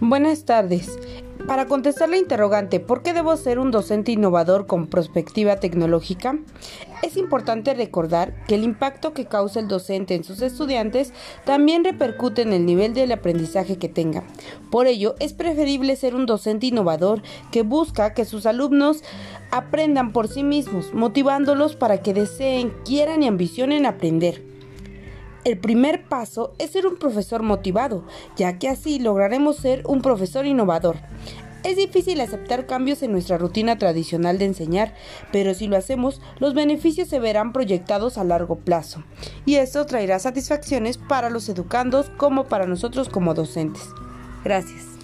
Buenas tardes. Para contestar la interrogante ¿por qué debo ser un docente innovador con perspectiva tecnológica? Es importante recordar que el impacto que causa el docente en sus estudiantes también repercute en el nivel del aprendizaje que tenga. Por ello, es preferible ser un docente innovador que busca que sus alumnos aprendan por sí mismos, motivándolos para que deseen, quieran y ambicionen aprender. El primer paso es ser un profesor motivado, ya que así lograremos ser un profesor innovador. Es difícil aceptar cambios en nuestra rutina tradicional de enseñar, pero si lo hacemos, los beneficios se verán proyectados a largo plazo, y esto traerá satisfacciones para los educandos como para nosotros como docentes. Gracias.